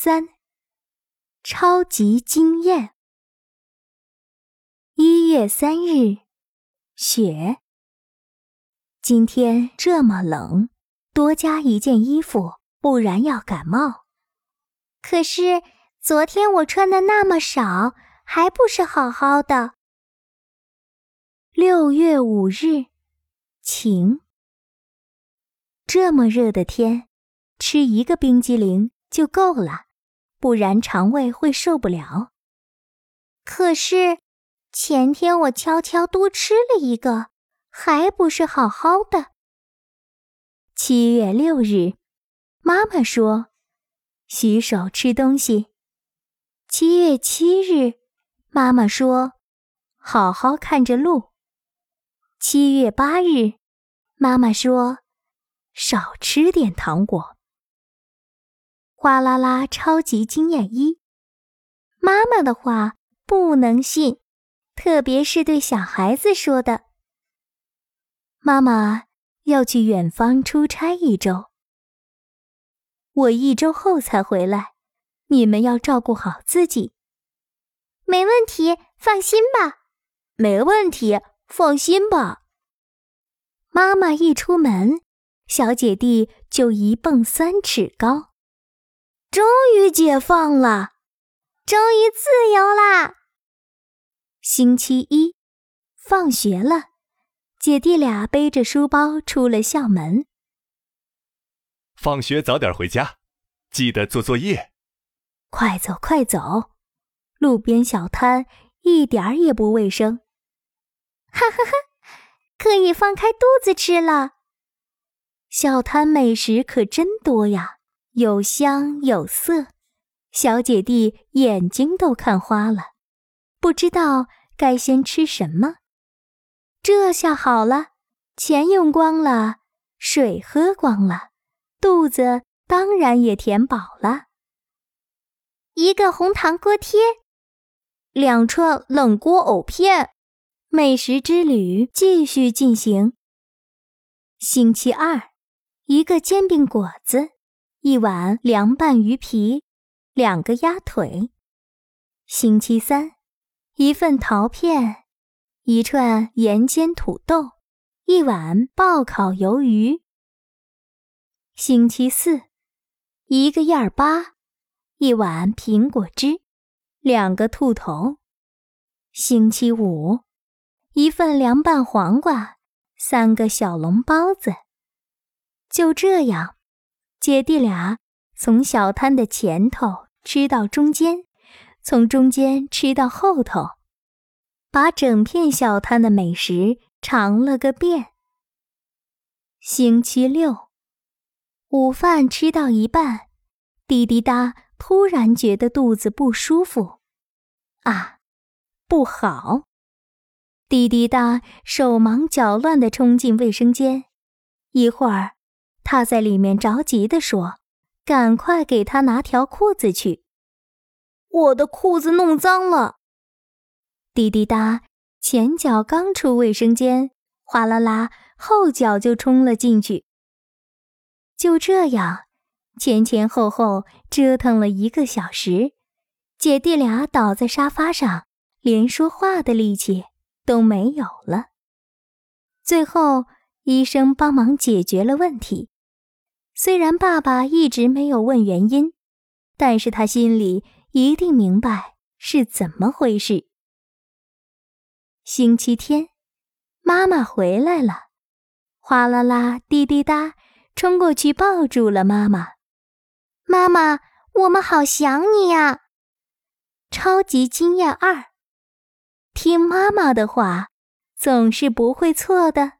三，超级惊艳。一月三日，雪。今天这么冷，多加一件衣服，不然要感冒。可是昨天我穿的那么少，还不是好好的。六月五日，晴。这么热的天，吃一个冰激凌就够了，不然肠胃会受不了。可是前天我悄悄多吃了一个，还不是好好的。七月六日，妈妈说：“洗手吃东西。”七月七日，妈妈说：“好好看着路。”七月八日，妈妈说。少吃点糖果。哗啦啦！超级惊艳一，妈妈的话不能信，特别是对小孩子说的。妈妈要去远方出差一周，我一周后才回来，你们要照顾好自己。没问题，放心吧。没问题，放心吧。妈妈一出门。小姐弟就一蹦三尺高，于解放了，终于自由啦！星期一，放学了，姐弟俩背着书包出了校门。放学早点回家，记得做作业。快走快走，路边小摊一点儿也不卫生。哈哈哈，可以放开肚子吃了。小摊美食可真多呀，有香有色，小姐弟眼睛都看花了，不知道该先吃什么。这下好了，钱用光了，水喝光了，肚子当然也填饱了。一个红糖锅贴，两串冷锅藕片，美食之旅继续进行。星期二。一个煎饼果子，一碗凉拌鱼皮，两个鸭腿。星期三，一份桃片，一串盐煎土豆，一碗爆烤鱿鱼。星期四，一个燕儿粑，一碗苹果汁，两个兔头。星期五，一份凉拌黄瓜，三个小笼包子。就这样，姐弟俩从小摊的前头吃到中间，从中间吃到后头，把整片小摊的美食尝了个遍。星期六，午饭吃到一半，滴滴答突然觉得肚子不舒服，啊，不好！滴滴答手忙脚乱地冲进卫生间，一会儿。他在里面着急地说：“赶快给他拿条裤子去，我的裤子弄脏了。”滴滴答，前脚刚出卫生间，哗啦啦，后脚就冲了进去。就这样，前前后后折腾了一个小时，姐弟俩倒在沙发上，连说话的力气都没有了。最后，医生帮忙解决了问题。虽然爸爸一直没有问原因，但是他心里一定明白是怎么回事。星期天，妈妈回来了，哗啦啦，滴滴答，冲过去抱住了妈妈。妈妈，我们好想你呀！超级惊讶二，听妈妈的话，总是不会错的。